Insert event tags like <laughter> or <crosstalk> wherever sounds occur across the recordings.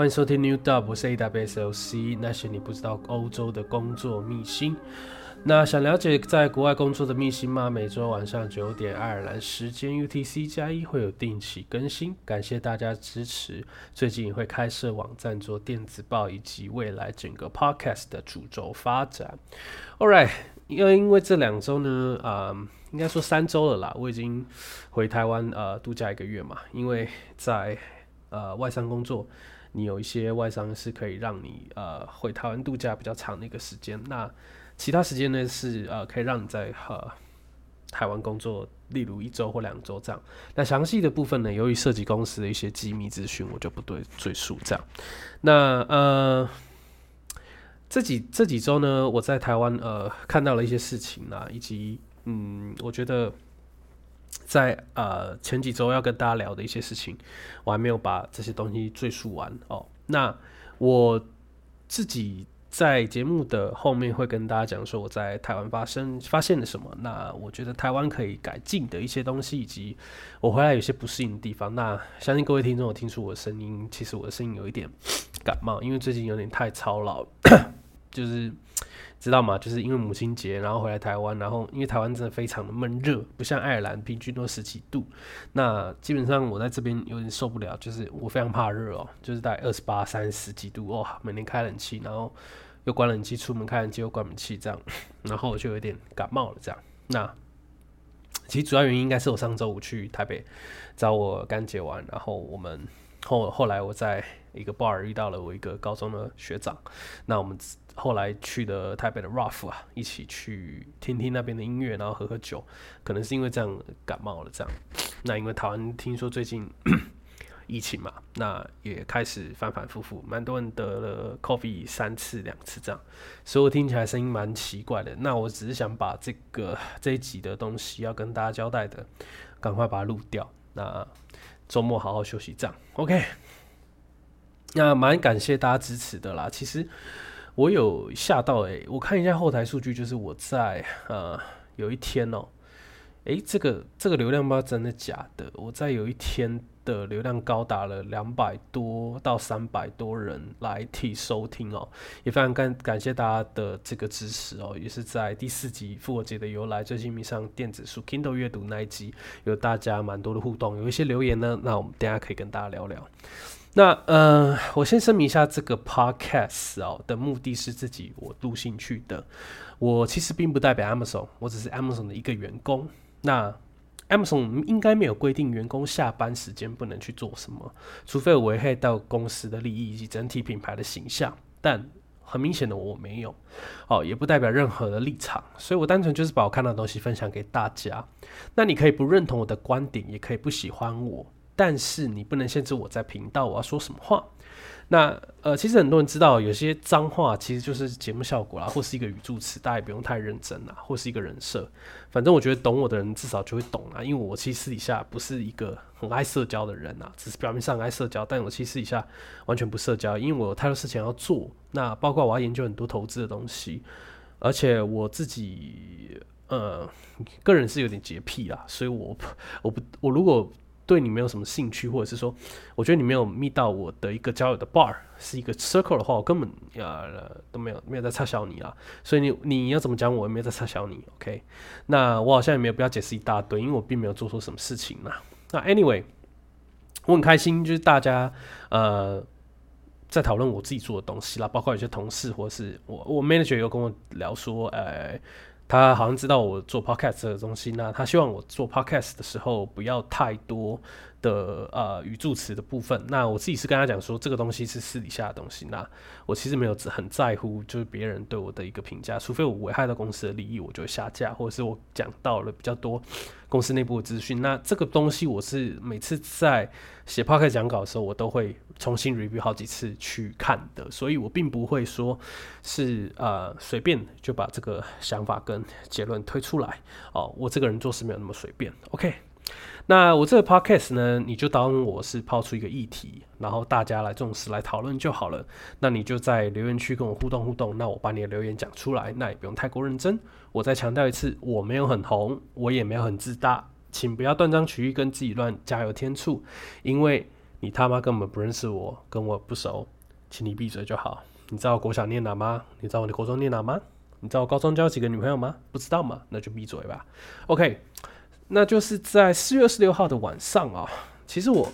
欢迎收听 New Dub，我是 AWSLC，那些你不知道欧洲的工作秘辛。那想了解在国外工作的秘辛吗？每周晚上九点爱尔兰时间 UTC 加一会有定期更新，感谢大家支持。最近也会开设网站做电子报，以及未来整个 Podcast 的主轴发展。All right，因为因为这两周呢，啊，应该说三周了啦，我已经回台湾呃度假一个月嘛。因为在呃外商工作，你有一些外商是可以让你呃回台湾度假比较长的一个时间。那其他时间呢是呃可以让你在呃台湾工作，例如一周或两周这样。那详细的部分呢，由于涉及公司的一些机密资讯，我就不对赘述这样。那呃这几这几周呢，我在台湾呃看到了一些事情啊，以及嗯，我觉得在呃前几周要跟大家聊的一些事情，我还没有把这些东西赘述完哦。那我自己。在节目的后面会跟大家讲说我在台湾发生发现了什么，那我觉得台湾可以改进的一些东西，以及我回来有些不适应的地方。那相信各位听众有听出我的声音，其实我的声音有一点感冒，因为最近有点太操劳，就是。知道吗？就是因为母亲节，然后回来台湾，然后因为台湾真的非常的闷热，不像爱尔兰平均都十几度。那基本上我在这边有点受不了，就是我非常怕热哦，就是在二十八、三十几度哦，每天开冷气，然后又关冷气，出门开冷气又关冷气这样，然后我就有点感冒了这样。那其实主要原因应该是我上周五去台北找我干姐玩，然后我们后后来我在一个 bar 遇到了我一个高中的学长，那我们。后来去的台北的 Ruff 啊，一起去听听那边的音乐，然后喝喝酒。可能是因为这样感冒了，这样。那因为台湾听说最近 <coughs> 疫情嘛，那也开始反反复复，蛮多人得了 Covid 三次两次这样，所以我听起来声音蛮奇怪的。那我只是想把这个这一集的东西要跟大家交代的，赶快把它录掉。那周末好好休息，这样 OK。那蛮感谢大家支持的啦，其实。我有吓到诶，我看一下后台数据，就是我在呃有一天哦，诶，这个这个流量不知道真的假的，我在有一天的流量高达了两百多到三百多人来替收听哦，也非常感感谢大家的这个支持哦，也是在第四集复活节的由来最近迷上电子书 Kindle 阅读那一集，有大家蛮多的互动，有一些留言呢，那我们等下可以跟大家聊聊。那呃，我先声明一下，这个 podcast 哦的目的是自己我录兴趣的。我其实并不代表 Amazon，我只是 Amazon 的一个员工。那 Amazon 应该没有规定员工下班时间不能去做什么，除非危害到公司的利益以及整体品牌的形象。但很明显的我没有，哦，也不代表任何的立场，所以我单纯就是把我看到的东西分享给大家。那你可以不认同我的观点，也可以不喜欢我。但是你不能限制我在频道我要说什么话。那呃，其实很多人知道有些脏话其实就是节目效果啦，或是一个语助词，大家也不用太认真啦，或是一个人设。反正我觉得懂我的人至少就会懂啦，因为我其实私底下不是一个很爱社交的人啊，只是表面上爱社交，但我其实私底下完全不社交，因为我有太多事情要做。那包括我要研究很多投资的东西，而且我自己呃个人是有点洁癖啦，所以我我不我如果。对你没有什么兴趣，或者是说，我觉得你没有密到我的一个交友的 bar 是一个 circle 的话，我根本呃都没有没有在插销你啊。所以你你要怎么讲，我也没有在插销你。OK，那我好像也没有必要解释一大堆，因为我并没有做错什么事情嘛。那 anyway，我很开心，就是大家呃在讨论我自己做的东西啦，包括有些同事或者是我我 manager 有跟我聊说，呃。他好像知道我做 podcast 的东西，那他希望我做 podcast 的时候不要太多。的呃语助词的部分，那我自己是跟他讲说，这个东西是私底下的东西，那我其实没有很在乎，就是别人对我的一个评价，除非我危害到公司的利益，我就下架，或者是我讲到了比较多公司内部的资讯，那这个东西我是每次在写 PPT 讲稿的时候，我都会重新 review 好几次去看的，所以我并不会说是呃随便就把这个想法跟结论推出来。哦，我这个人做事没有那么随便，OK。那我这个 podcast 呢，你就当我是抛出一个议题，然后大家来重视来讨论就好了。那你就在留言区跟我互动互动，那我把你的留言讲出来，那也不用太过认真。我再强调一次，我没有很红，我也没有很自大，请不要断章取义跟自己乱加油添醋，因为你他妈根本不认识我，跟我不熟，请你闭嘴就好。你知道我国小念哪吗？你知道我的国中念哪吗？你知道我高中交几个女朋友吗？不知道吗？那就闭嘴吧。OK，那就是在四月二十六号的晚上啊。其实我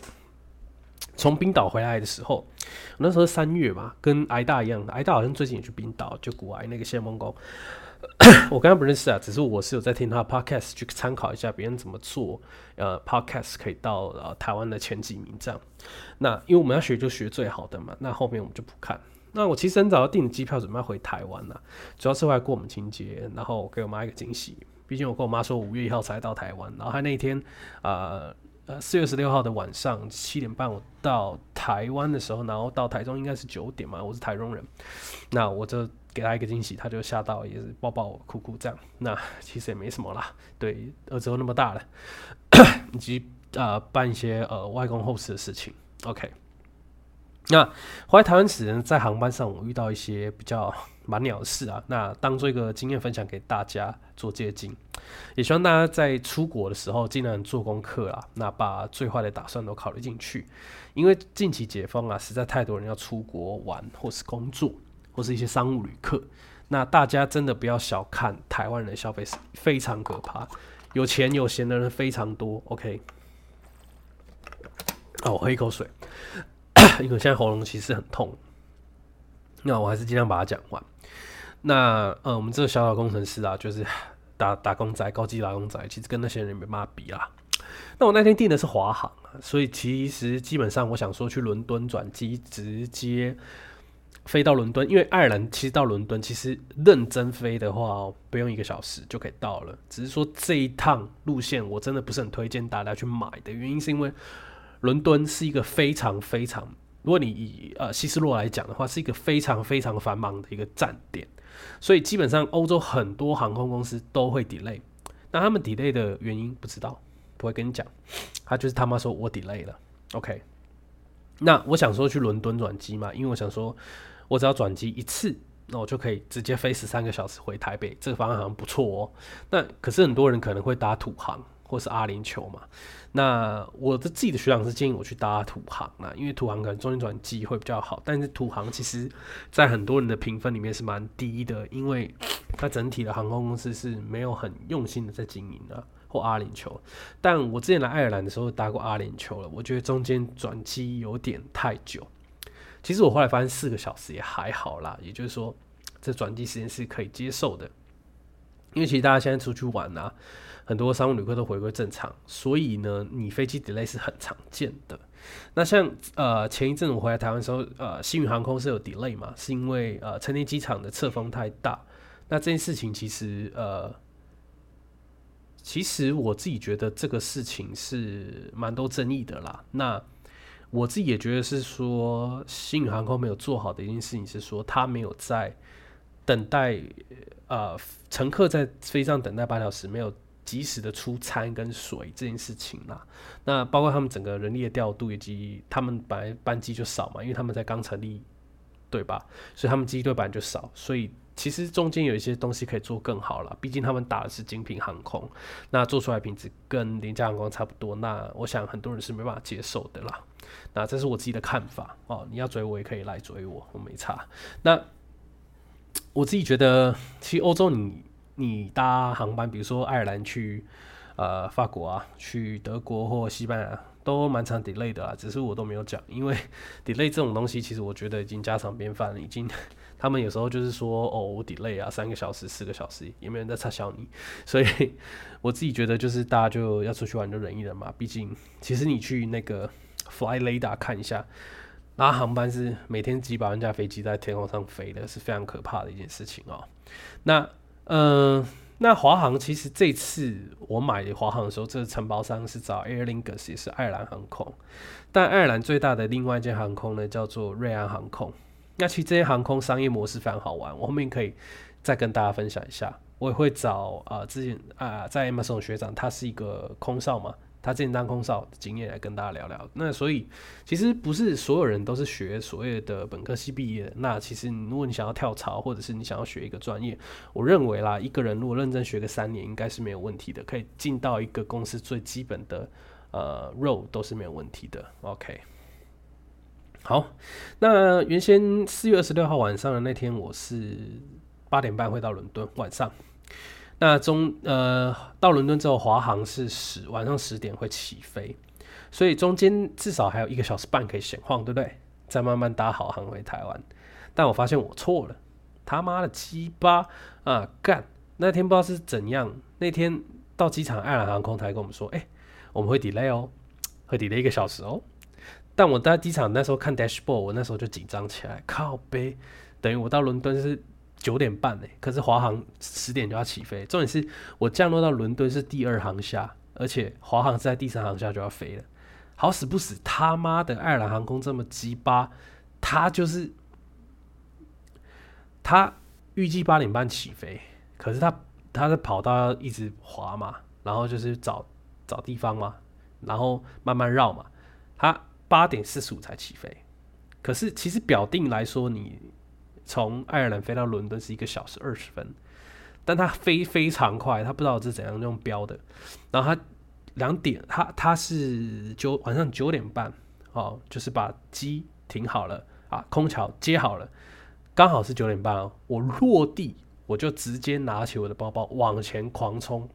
从冰岛回来的时候，那时候三月嘛，跟挨大一样的。挨大好像最近也去冰岛，就古埃那个谢梦工。<coughs> 我刚刚不认识啊，只是我是有在听他的 podcast 去参考一下别人怎么做，呃，podcast 可以到呃台湾的前几名这样。那因为我们要学就学最好的嘛，那后面我们就不看。那我其实很早就订机票，准备要回台湾了，主要是为了过母亲节，然后给我妈一个惊喜。毕竟我跟我妈说五月一号才到台湾，然后她那一天，呃呃四月十六号的晚上七点半我到台湾的时候，然后到台中应该是九点嘛，我是台中人，那我就给她一个惊喜，她就吓到，也是抱抱我哭哭这样。那其实也没什么啦，对，儿子都那么大了，<coughs> 以及呃办一些呃外公后事的事情，OK。那回来台湾时，在航班上我遇到一些比较蛮鸟的事啊，那当做一个经验分享给大家做借鉴，也希望大家在出国的时候尽量做功课啦，那把最坏的打算都考虑进去，因为近期解封啊，实在太多人要出国玩或是工作，或是一些商务旅客，那大家真的不要小看台湾人的消费是非常可怕，有钱有闲的人非常多，OK，哦，我喝一口水。因为现在喉咙其实很痛，那我还是尽量把它讲完。那呃，我们这个小小工程师啊，就是打打工仔、高级打工仔，其实跟那些人没办法比啦。那我那天订的是华航，所以其实基本上我想说去伦敦转机，直接飞到伦敦。因为爱尔兰其实到伦敦其实认真飞的话，不用一个小时就可以到了。只是说这一趟路线我真的不是很推荐大家去买的原因，是因为伦敦是一个非常非常。如果你以呃希斯洛来讲的话，是一个非常非常繁忙的一个站点，所以基本上欧洲很多航空公司都会 delay。那他们 delay 的原因不知道，不会跟你讲，他就是他妈说我 delay 了。OK，那我想说去伦敦转机嘛，因为我想说我只要转机一次，那我就可以直接飞十三个小时回台北，这个方案好像不错哦。那可是很多人可能会搭土航。或是阿联酋嘛，那我的自己的学长是建议我去搭土航啊，因为土航可能中间转机会比较好，但是土航其实在很多人的评分里面是蛮低的，因为它整体的航空公司是没有很用心的在经营的。或阿联酋，但我之前来爱尔兰的时候搭过阿联酋了，我觉得中间转机有点太久。其实我后来发现四个小时也还好啦，也就是说这转机时间是可以接受的，因为其实大家现在出去玩啊。很多商务旅客都回归正常，所以呢，你飞机 delay 是很常见的。那像呃前一阵我回来台湾时候，呃，新宇航空是有 delay 嘛，是因为呃成田机场的侧风太大。那这件事情其实呃，其实我自己觉得这个事情是蛮多争议的啦。那我自己也觉得是说新宇航空没有做好的一件事情是说，他没有在等待呃乘客在飞上等待八小时没有。及时的出餐跟水这件事情啦，那包括他们整个人力的调度，以及他们本来班机就少嘛，因为他们在刚成立，对吧？所以他们机队本来就少，所以其实中间有一些东西可以做更好了。毕竟他们打的是精品航空，那做出来品质跟廉价航空差不多，那我想很多人是没办法接受的啦。那这是我自己的看法哦，你要追我也可以来追我，我没差。那我自己觉得，其实欧洲你。你搭航班，比如说爱尔兰去呃法国啊，去德国或西班牙，都蛮常 delay 的啊。只是我都没有讲，因为 <laughs> delay 这种东西，其实我觉得已经家常便饭了。已经 <laughs> 他们有时候就是说，哦，我 delay 啊，三个小时、四个小时，也没人在插笑你。<laughs> 所以我自己觉得，就是大家就要出去玩就忍一忍嘛。毕竟，其实你去那个 Fly Radar 看一下，拉航班是每天几百万架飞机在天空上飞的，是非常可怕的一件事情哦。那嗯，那华航其实这次我买华航的时候，这个承包商是找 Air Lingus，也是爱尔兰航空。但爱尔兰最大的另外一间航空呢，叫做瑞安航空。那其实这些航空商业模式非常好玩，我后面可以再跟大家分享一下。我也会找啊，之前啊，在 Amazon 学长，他是一个空少嘛。他之前当空少的经验来跟大家聊聊。那所以其实不是所有人都是学所谓的本科系毕业。那其实如果你想要跳槽，或者是你想要学一个专业，我认为啦，一个人如果认真学个三年，应该是没有问题的，可以进到一个公司最基本的呃 role 都是没有问题的。OK，好，那原先四月二十六号晚上的那天，我是八点半会到伦敦，晚上。那中呃到伦敦之后，华航是十晚上十点会起飞，所以中间至少还有一个小时半可以闲晃，对不对？再慢慢搭好航回台湾。但我发现我错了，他妈的鸡巴啊干！那天不知道是怎样，那天到机场，爱尔兰航空台跟我们说，哎，我们会 delay 哦，会 delay 一个小时哦。但我在机场那时候看 dashboard，我那时候就紧张起来，靠背，等于我到伦敦是。九点半呢，可是华航十点就要起飞。重点是我降落到伦敦是第二航下，而且华航是在第三航下就要飞了。好死不死，他妈的爱尔兰航空这么鸡巴，他就是他预计八点半起飞，可是他他的跑道要一直滑嘛，然后就是找找地方嘛，然后慢慢绕嘛。他八点四十五才起飞，可是其实表定来说你。从爱尔兰飞到伦敦是一个小时二十分，但它飞非常快，他不知道是怎样用标的。然后他两点，他他是九晚上九点半哦，就是把机停好了啊，空桥接好了，刚好是九点半哦。我落地我就直接拿起我的包包往前狂冲，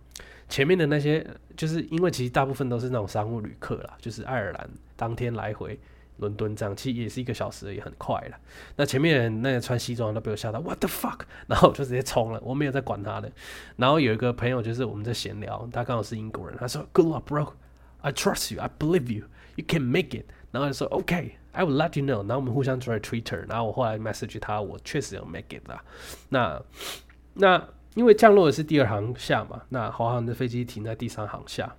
前面的那些就是因为其实大部分都是那种商务旅客啦，就是爱尔兰当天来回。伦敦这样其实也是一个小时，也很快了。那前面那个穿西装都被我吓到，What the fuck！<laughs> 然后我就直接冲了，我没有在管他的。然后有一个朋友就是我们在闲聊，他刚好是英国人，他说：“Good luck, bro. I trust you. I believe you. You can make it.” 然后就说：“OK, I will let you know.” 然后我们互相转 Twitter。然后我后来 message 他，我确实有 make it 啦。那那因为降落的是第二航下嘛，那华航的飞机停在第三航下，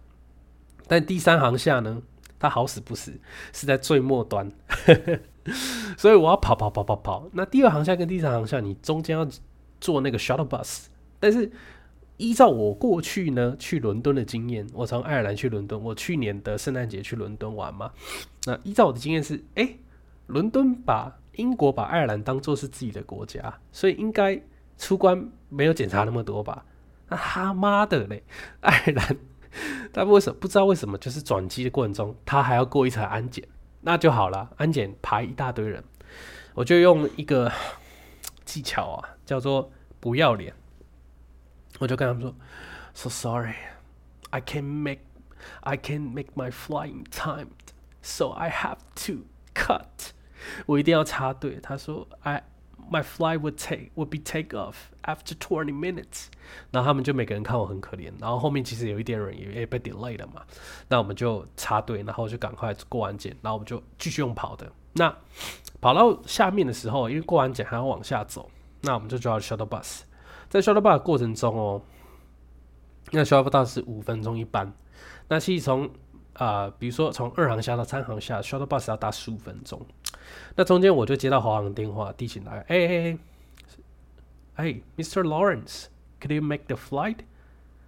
但第三航下呢？他好死不死是在最末端，<laughs> 所以我要跑跑跑跑跑。那第二航向跟第三航向，你中间要坐那个 shuttle bus。但是依照我过去呢去伦敦的经验，我从爱尔兰去伦敦，我去年的圣诞节去伦敦玩嘛。那依照我的经验是，哎，伦敦把英国把爱尔兰当做是自己的国家，所以应该出关没有检查那么多吧？那他妈的嘞，爱尔兰。<laughs> 但为什么不知道为什么？就是转机的过程中，他还要过一层安检，那就好了。安检排一大堆人，我就用一个技巧啊，叫做不要脸。我就跟他们说：“So sorry, I can make, I can make my flying timed，so I have to cut。”我一定要插队。他说：“I。” My flight would take would be take off after twenty minutes。然后他们就每个人看我很可怜。然后后面其实有一点人也也被 delay 了嘛。那我们就插队，然后就赶快过完检，然后我们就继续用跑的。那跑到下面的时候，因为过完检还要往下走，那我们就叫 shuttle bus。在 shuttle bus 过程中哦，那 shuttle bus 是五分钟一班。那其实从啊，比如说从二航下到三航下，shuttle bus 要搭十五分钟。那中间我就接到华航电话，地勤来，哎哎哎，Mr. Lawrence，could you make the flight？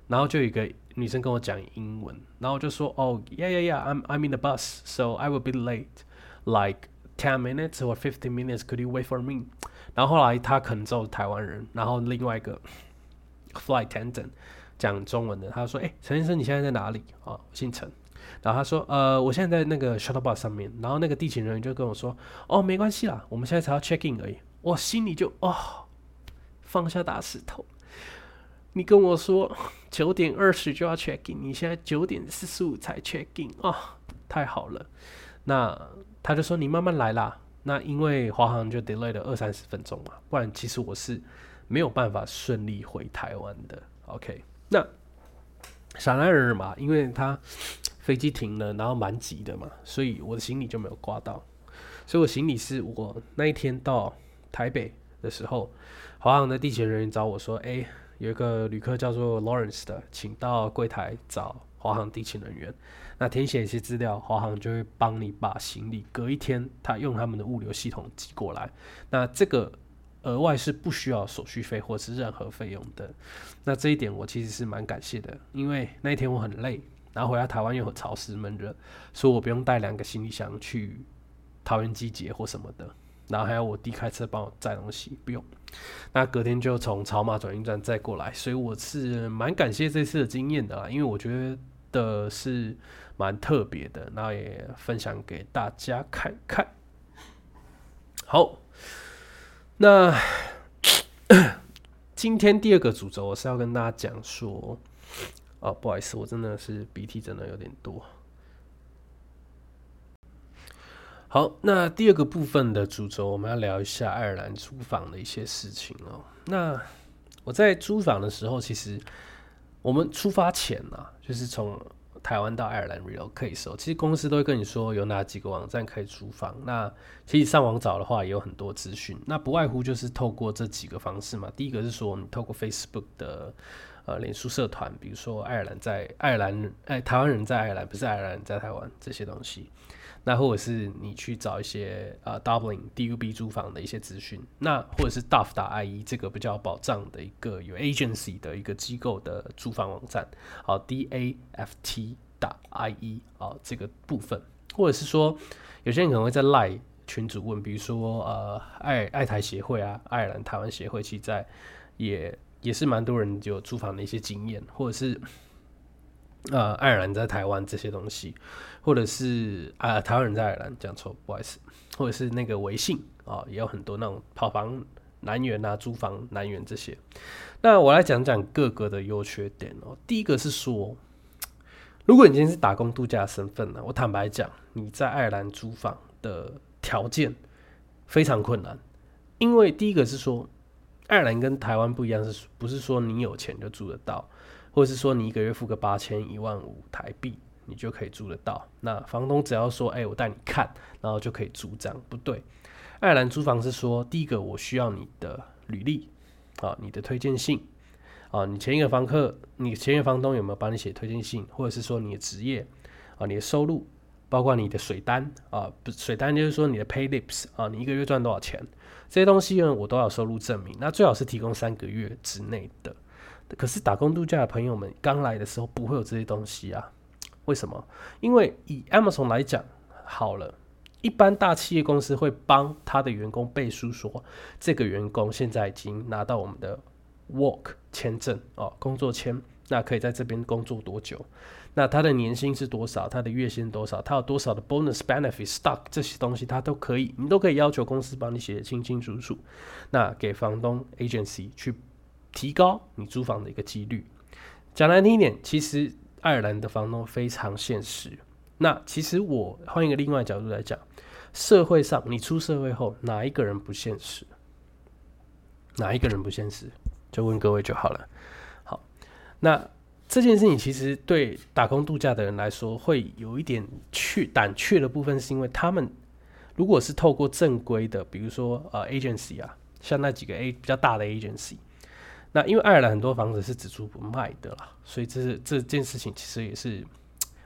然后就有一个女生跟我讲英文，然后就说，哦，yeah yeah yeah，I'm I'm in the bus，so I will be late，like ten minutes or fifteen minutes，could you wait for me？然后后来他可能就是台湾人，然后另外一个 flight attendant 讲中文的，他说，哎，陈先生，你现在在哪里？啊，姓陈。然后他说：“呃，我现在在那个 shuttle bus 上面。”然后那个地勤人员就跟我说：“哦，没关系啦，我们现在才要 check in 而已。”我心里就哦，放下大石头。你跟我说九点二十就要 check in，你现在九点四十五才 check in 啊，太好了。那他就说：“你慢慢来啦。”那因为华航就 delay 了二三十分钟嘛，不然其实我是没有办法顺利回台湾的。OK，那傻男人嘛，因为他。飞机停了，然后蛮急的嘛，所以我的行李就没有挂到。所以我行李是我那一天到台北的时候，华航的地勤人员找我说：“哎，有一个旅客叫做 Lawrence 的，请到柜台找华航地勤人员。那填写一些资料，华航就会帮你把行李隔一天，他用他们的物流系统寄过来。那这个额外是不需要手续费或是任何费用的。那这一点我其实是蛮感谢的，因为那一天我很累。”然后回来台湾又很潮湿闷热，所以我不用带两个行李箱去桃园机捷或什么的，然后还要我弟开车帮我载东西，不用。那隔天就从草马转运站再过来，所以我是蛮感谢这次的经验的啦，因为我觉得是蛮特别的，然后也分享给大家看看。好，那 <coughs> 今天第二个主轴我是要跟大家讲说，哦，不好意思，我真的是鼻涕真的有点多。好，那第二个部分的主轴，我们要聊一下爱尔兰租房的一些事情哦。那我在租房的时候，其实我们出发前呢，就是从台湾到爱尔兰 relocate 时候，其实公司都会跟你说有哪几个网站可以租房。那其实上网找的话，也有很多资讯。那不外乎就是透过这几个方式嘛。第一个是说，你透过 Facebook 的呃脸书社团，比如说爱尔兰在爱尔兰，哎，台湾人在爱尔兰，不是爱尔兰在台湾这些东西。那或者是你去找一些呃 Dublin DUB 租房的一些资讯，那或者是 Duff 打 IE 这个比较保障的一个有 agency 的一个机构的租房网站，好 DAFT 打 IE 啊这个部分，或者是说有些人可能会在 Line 群主问，比如说呃爱爱台协会啊，爱尔兰台湾协会，其在也也是蛮多人有租房的一些经验，或者是。呃，爱尔兰在台湾这些东西，或者是啊，台湾人在爱尔兰讲错，不好意思，或者是那个微信啊，也有很多那种跑房南园啊、租房南园这些。那我来讲讲各个的优缺点哦。第一个是说，如果你今天是打工度假身份呢，我坦白讲，你在爱尔兰租房的条件非常困难，因为第一个是说，爱尔兰跟台湾不一样，是不是说你有钱就租得到？或者是说你一个月付个八千一万五台币，你就可以租得到。那房东只要说，哎，我带你看，然后就可以租，这样不对。爱尔兰租房是说，第一个我需要你的履历啊，你的推荐信啊，你前一个房客，你前一个房东有没有帮你写推荐信，或者是说你的职业啊，你的收入，包括你的水单啊，不水单就是说你的 pay lips 啊，你一个月赚多少钱，这些东西呢，我都要收入证明。那最好是提供三个月之内的。可是打工度假的朋友们刚来的时候不会有这些东西啊？为什么？因为以 Amazon 来讲，好了，一般大企业公司会帮他的员工背书说，这个员工现在已经拿到我们的 Work 签证哦，工作签，那可以在这边工作多久？那他的年薪是多少？他的月薪多少？他有多少的 Bonus Benefit Stock 这些东西，他都可以，你都可以要求公司帮你写的清清楚楚。那给房东 Agency 去。提高你租房的一个几率。讲难听一点，其实爱尔兰的房东非常现实。那其实我换一个另外角度来讲，社会上你出社会后，哪一个人不现实？哪一个人不现实？就问各位就好了。那这件事情其实对打工度假的人来说，会有一点怯胆怯的部分，是因为他们如果是透过正规的，比如说呃 agency 啊，像那几个 A 比较大的 agency。那因为爱尔兰很多房子是只租不卖的啦，所以这是这件事情其实也是，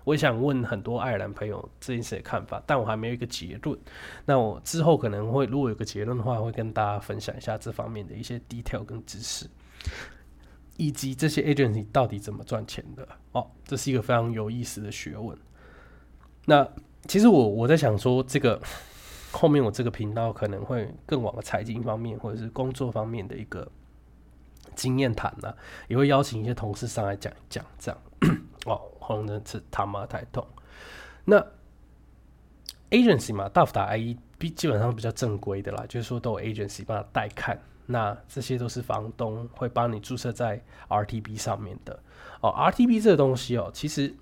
我想问很多爱尔兰朋友这件事的看法，但我还没有一个结论。那我之后可能会如果有个结论的话，会跟大家分享一下这方面的一些 detail 跟知识，以及这些 agency 到底怎么赚钱的哦，这是一个非常有意思的学问。那其实我我在想说，这个后面我这个频道可能会更往财经方面或者是工作方面的一个。经验谈呢，也会邀请一些同事上来讲一讲，这样 <coughs> 哦，可能是他妈太痛。那 agency 嘛，大福打 IE 比基本上比较正规的啦，就是说都有 agency 帮他代看，那这些都是房东会帮你注册在 RTB 上面的哦。RTB 这个东西哦，其实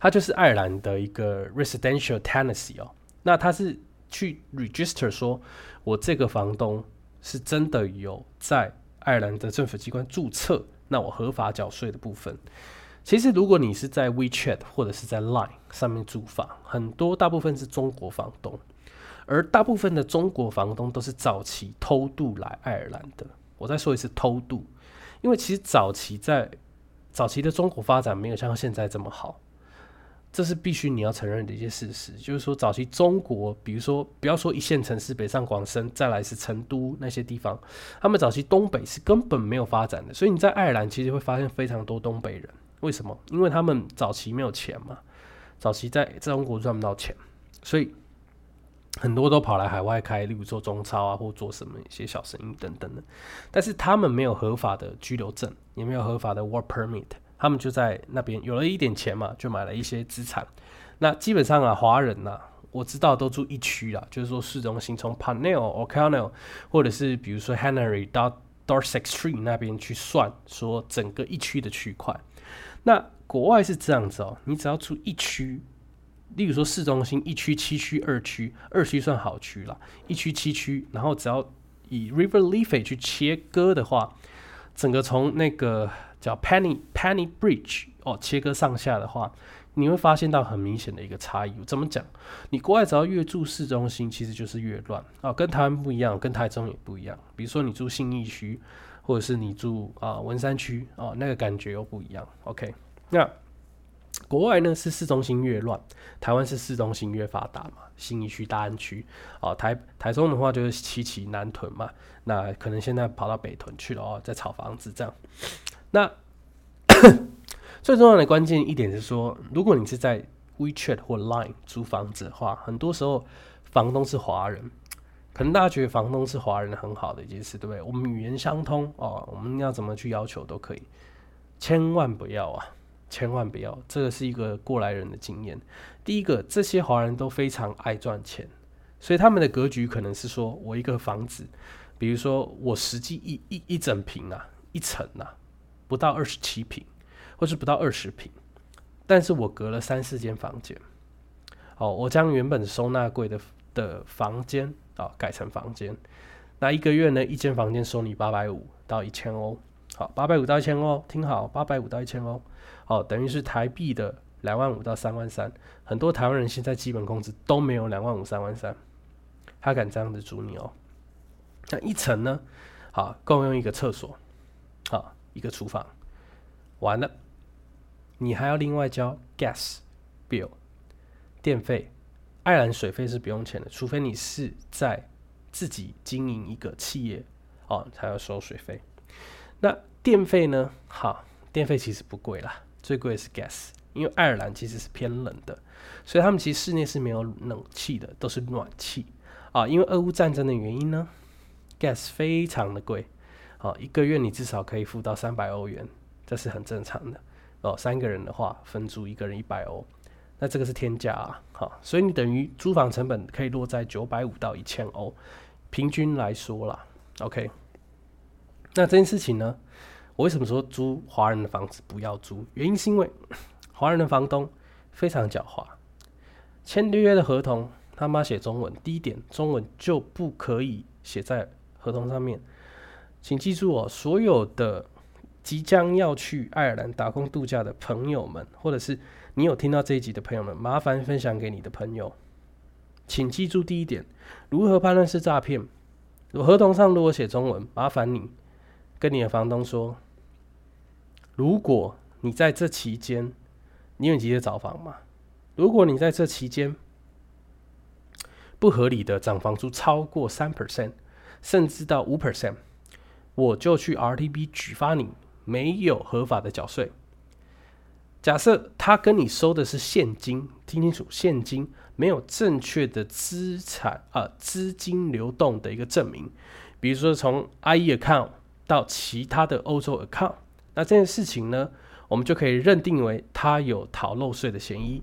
它就是爱尔兰的一个 residential tenancy 哦，那它是去 register 说我这个房东。是真的有在爱尔兰的政府机关注册，那我合法缴税的部分。其实如果你是在 WeChat 或者是在 Line 上面租房，很多大部分是中国房东，而大部分的中国房东都是早期偷渡来爱尔兰的。我再说一次，偷渡，因为其实早期在早期的中国发展没有像现在这么好。这是必须你要承认的一些事实，就是说早期中国，比如说不要说一线城市北上广深，再来是成都那些地方，他们早期东北是根本没有发展的，所以你在爱尔兰其实会发现非常多东北人。为什么？因为他们早期没有钱嘛，早期在中国赚不到钱，所以很多都跑来海外开，例如做中超啊，或做什么一些小生意等等的。但是他们没有合法的居留证，也没有合法的 work permit。他们就在那边有了一点钱嘛，就买了一些资产。那基本上啊，华人呐，我知道都住一区啦，就是说市中心从 Panel、or c a n l 或者是比如说 Henry 到 Dorset Street 那边去算，说整个一区的区块。那国外是这样子哦，你只要住一区，例如说市中心一区、七区、二区，二区算好区了，一区、七区，然后只要以 River Leafy 去切割的话，整个从那个叫 Penny Penny Bridge 哦切割上下的话。你会发现到很明显的一个差异。怎么讲？你国外只要越住市中心，其实就是越乱啊，跟台湾不一样，跟台中也不一样。比如说你住信义区，或者是你住啊文山区哦，那个感觉又不一样。OK，那国外呢是市中心越乱，台湾是市中心越发达嘛。新义区、大安区啊，台台中的话就是七期、南屯嘛。那可能现在跑到北屯去了哦，在炒房子这样。那 <coughs> 最重要的关键一点是说，如果你是在 WeChat 或 Line 租房子的话，很多时候房东是华人，可能大家觉得房东是华人很好的一件事，对不对？我们语言相通哦，我们要怎么去要求都可以，千万不要啊，千万不要，这个是一个过来人的经验。第一个，这些华人都非常爱赚钱，所以他们的格局可能是说我一个房子，比如说我实际一一一整平啊，一层啊，不到二十七平。或是不到二十平，但是我隔了三四间房间，哦，我将原本收纳柜的的房间啊改成房间，那一个月呢，一间房间收你八百五到一千欧，好，八百五到一千哦，听好，八百五到一千哦，好，等于是台币的两万五到三万三，很多台湾人现在基本工资都没有两万五三万三，他敢这样子租你哦，那一层呢，好，共用一个厕所，好，一个厨房，完了。你还要另外交 gas bill 电费，爱尔兰水费是不用钱的，除非你是在自己经营一个企业哦，才要收水费。那电费呢？好，电费其实不贵啦，最贵的是 gas，因为爱尔兰其实是偏冷的，所以他们其实室内是没有冷气的，都是暖气啊。因为俄乌战争的原因呢，gas 非常的贵，啊，一个月你至少可以付到三百欧元，这是很正常的。哦，三个人的话分租一个人一百欧，那这个是天价啊，好，所以你等于租房成本可以落在九百五到一千欧，平均来说啦，OK。那这件事情呢，我为什么说租华人的房子不要租？原因是因为 <clears throat> 华人的房东非常狡猾，签约的合同他妈写中文，第一点中文就不可以写在合同上面，请记住哦，所有的。即将要去爱尔兰打工度假的朋友们，或者是你有听到这一集的朋友们，麻烦分享给你的朋友。请记住第一点：如何判断是诈骗？合同上如果写中文，麻烦你跟你的房东说，如果你在这期间，你很急着找房嘛？如果你在这期间不合理的涨房租超过三 percent，甚至到五 percent，我就去 RTB 举发你。没有合法的缴税。假设他跟你收的是现金，听清楚，现金没有正确的资产啊，资金流动的一个证明，比如说从 IE account 到其他的欧洲 account，那这件事情呢，我们就可以认定为他有逃漏税的嫌疑。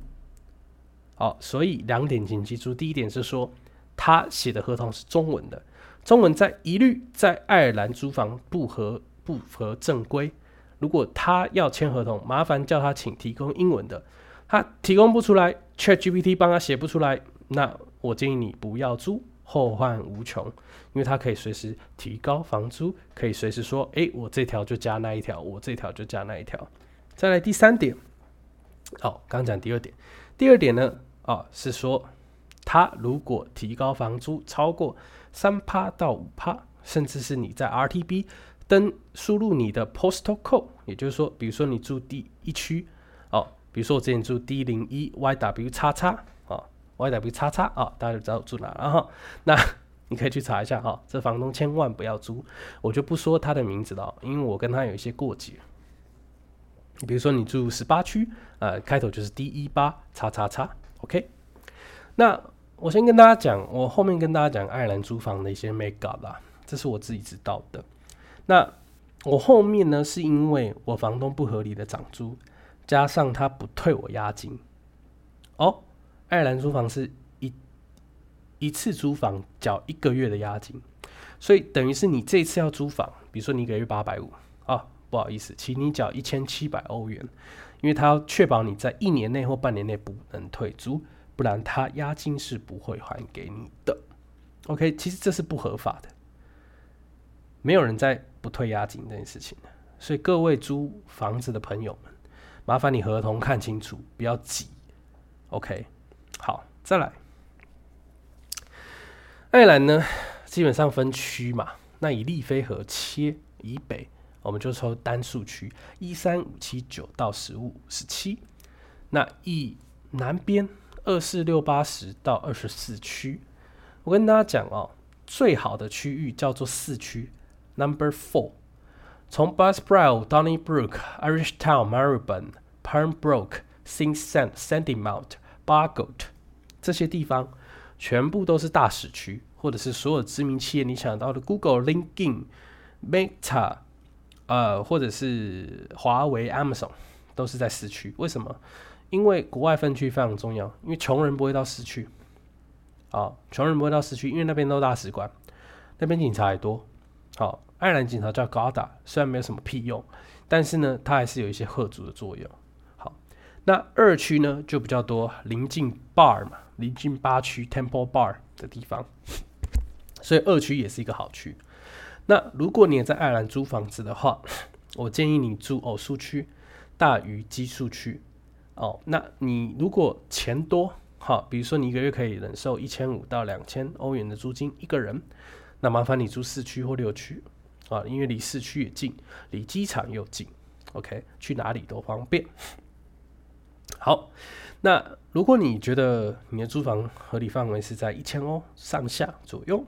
好，所以两点请记住，第一点是说他写的合同是中文的，中文在一律在爱尔兰租房不合。不合正规，如果他要签合同，麻烦叫他请提供英文的，他提供不出来，ChatGPT 帮他写不出来，那我建议你不要租，后患无穷，因为他可以随时提高房租，可以随时说，诶，我这条就加那一条，我这条就加那一条。再来第三点，哦，刚讲第二点，第二点呢，哦，是说他如果提高房租超过三趴到五趴，甚至是你在 RTB。登输入你的 postal code，也就是说，比如说你住第一区，哦，比如说我之前住 D 零一 YW 叉叉，YW 叉叉啊，大家就知道住哪了哈。那 <laughs> 你可以去查一下哈，这房东千万不要租，我就不说他的名字了，因为我跟他有一些过节。比如说你住十八区，呃，开头就是 D 一八叉叉叉，OK。那我先跟大家讲，我后面跟大家讲爱尔兰租房的一些 make up 啦，这是我自己知道的。那我后面呢，是因为我房东不合理的涨租，加上他不退我押金。哦，爱尔兰租房是一一次租房缴一个月的押金，所以等于是你这次要租房，比如说你一个月八百五啊，不好意思，请你缴一千七百欧元，因为他要确保你在一年内或半年内不能退租，不然他押金是不会还给你的。OK，其实这是不合法的，没有人在不退押金这件事情的，所以各位租房子的朋友们，麻烦你合同看清楚，不要急。OK，再来。爱尔兰呢，基本上分区嘛。那以利菲河切以北，我们就抽单数区，一三五七九到十五十七。那以南边二四六八十到二十四区，我跟大家讲哦，最好的区域叫做四区，Number Four，从 b u s b r o w Donnybrook、Irish Town、Maribyrn、Pembroke、Saint Sandymount、Bargoat 这些地方。全部都是大市区，或者是所有知名企业你想到的 Google、LinkedIn、Meta，呃，或者是华为、Amazon，都是在市区。为什么？因为国外分区非常重要，因为穷人不会到市区。啊，穷人不会到市区，因为那边都大使馆，那边警察也多。好，爱尔兰警察叫 Garda，虽然没有什么屁用，但是呢，它还是有一些贺族的作用。好，那二区呢就比较多，临近 Bar 嘛。临近八区 Temple Bar 的地方，所以二区也是一个好区。那如果你也在爱尔兰租房子的话，<sniffs> 我建议你租偶数区大于奇数区哦。那你如果钱多，好，比如说你一个月可以忍受一千五到两千欧元的租金一个人，那麻烦你租四区或六区啊，因为离市区也近，离机场又近，OK，去哪里都方便。好。那如果你觉得你的租房合理范围是在一千欧上下左右，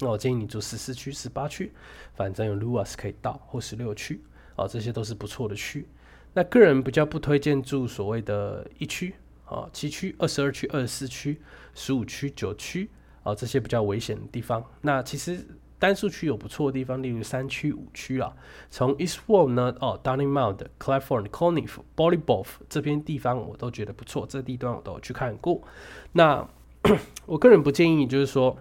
那我建议你住十四区、十八区，反正有 Luas 可以到，或十六区，哦，这些都是不错的区。那个人比较不推荐住所谓的一区，啊，七区、二十二区、二十四区、十五区、九区，啊，这些比较危险的地方。那其实。单数区有不错的地方，例如三区、五区啊。从 Eastwall 呢，哦，Downing Mount、Clifford、Conniff、Bollyboff 这边地方我都觉得不错，这地段我都有去看过。那 <coughs> 我个人不建议，就是说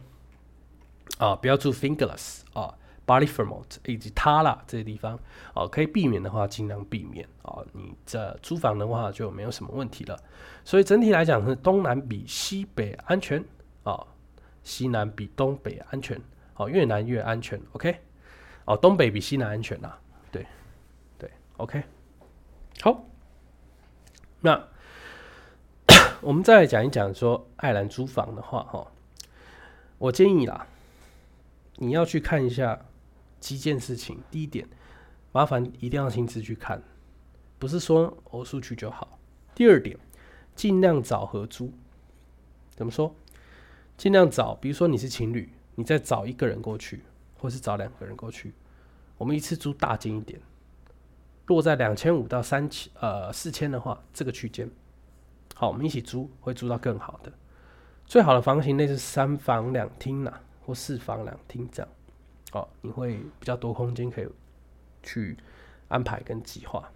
啊，不要住 Fingerless 啊、Ballyfermot 以及 Tala 这些地方哦，可以避免的话尽量避免啊。你这租房的话就没有什么问题了。所以整体来讲，是东南比西北安全啊，西南比东北安全。哦，越南越安全，OK。哦，东北比西南安全呐，对，对，OK。好，那我们再来讲一讲说爱尔兰租房的话，哈，我建议啦，你要去看一下几件事情。第一点，麻烦一定要亲自去看，不是说偶数去就好。第二点，尽量找合租。怎么说？尽量找，比如说你是情侣。你再找一个人过去，或是找两个人过去，我们一次租大间一点，落在两千五到三千呃四千的话，这个区间，好，我们一起租会租到更好的，最好的房型类是三房两厅呐，或四房两厅这样，哦，你会比较多空间可以去安排跟计划。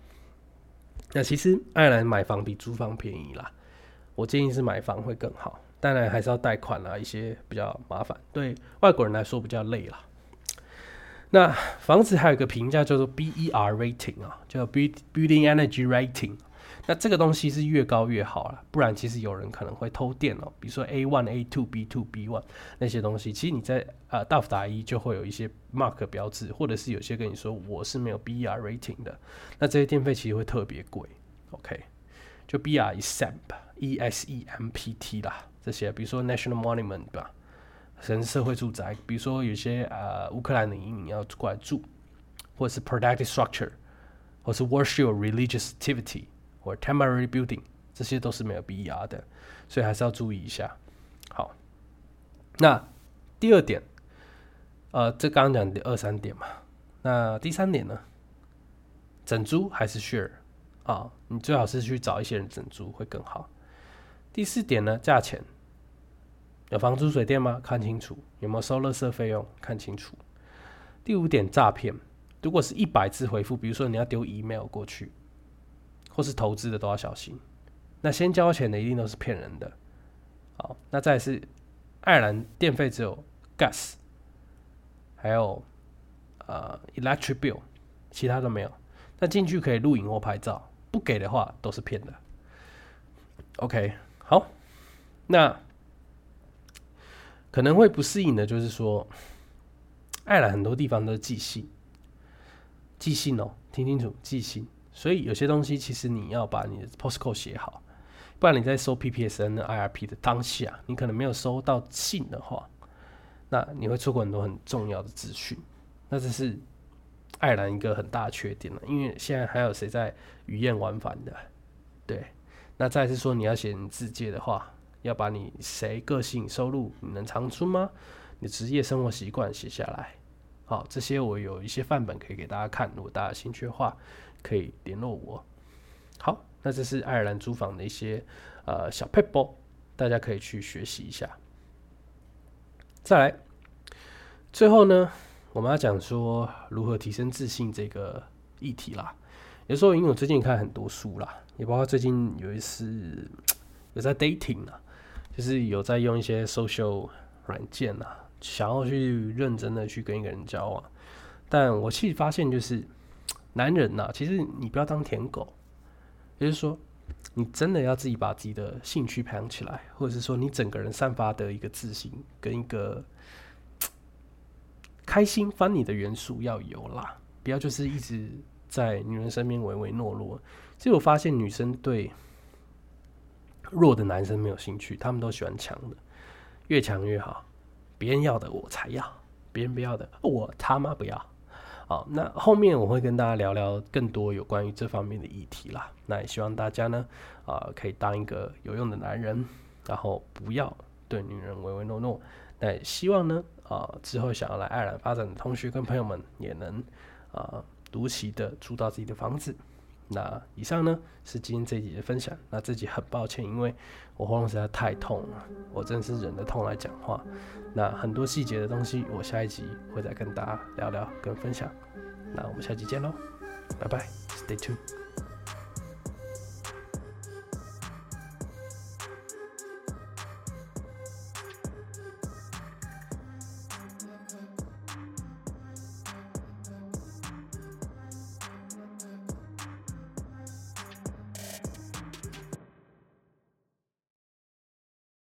那其实爱尔兰买房比租房便宜啦，我建议是买房会更好。当然还是要贷款啊，一些比较麻烦，对外国人来说比较累啦。那房子还有一个评价叫做 BER rating 啊，叫 Building Energy Rating。那这个东西是越高越好了，不然其实有人可能会偷电哦。比如说 A one、A two、B two、B one 那些东西，其实你在呃大福达一就会有一些 mark 标志，或者是有些跟你说我是没有 BER rating 的，那这些电费其实会特别贵。OK，就 BER ESEMP，E S E M P T 啦。这些，比如说 national monument 吧？甚至社会住宅，比如说有些呃乌克兰的移民要过来住，或者是 Protective structure，或是 worship religious activity，或 temporary building，这些都是没有 BER 的，所以还是要注意一下。好，那第二点，呃，这刚刚讲的二三点嘛，那第三点呢？整租还是 share 啊？你最好是去找一些人整租会更好。第四点呢，价钱有房租水电吗？看清楚有没有收垃圾费用，看清楚。第五点，诈骗，如果是一百字回复，比如说你要丢 email 过去，或是投资的都要小心。那先交钱的一定都是骗人的。好，那再是爱尔兰电费只有 gas，还有呃 electric bill，其他都没有。那进去可以录影或拍照，不给的话都是骗的。OK，好，那可能会不适应的，就是说，爱尔兰很多地方都是寄信，寄信哦，听清楚，寄信。所以有些东西其实你要把你的 postcode 写好，不然你在收 PPSN 的 IRP 的当下，你可能没有收到信的话，那你会错过很多很重要的资讯。那这是爱尔兰一个很大的缺点了，因为现在还有谁在语言玩反的？对。那再是说，你要写你自介的话，要把你谁个性、收入、你能长出吗？你职业、生活习惯写下来。好，这些我有一些范本可以给大家看，如果大家有兴趣的话，可以联络我。好，那这是爱尔兰租房的一些呃小 paper，大家可以去学习一下。再来，最后呢，我们要讲说如何提升自信这个议题啦。有时候因为我最近看很多书啦。也包括最近有一次有在 dating 啊，就是有在用一些 social 软件啊，想要去认真的去跟一个人交往。但我其实发现，就是男人呐，其实你不要当舔狗，也就是说，你真的要自己把自己的兴趣培养起来，或者是说你整个人散发的一个自信跟一个开心、翻你的元素要有啦，不要就是一直在女人身边唯唯诺诺。其实我发现女生对弱的男生没有兴趣，他们都喜欢强的，越强越好。别人要的我才要，别人不要的我他妈不要。好，那后面我会跟大家聊聊更多有关于这方面的议题啦。那也希望大家呢，啊，可以当一个有用的男人，然后不要对女人唯唯诺诺。那也希望呢，啊，之后想要来爱尔兰发展的同学跟朋友们也能啊，如期的租到自己的房子。那以上呢是今天这一集的分享。那自己很抱歉，因为我喉咙实在太痛了，我真的是忍着痛来讲话。那很多细节的东西，我下一集会再跟大家聊聊跟分享。那我们下集见喽，拜拜，Stay tuned。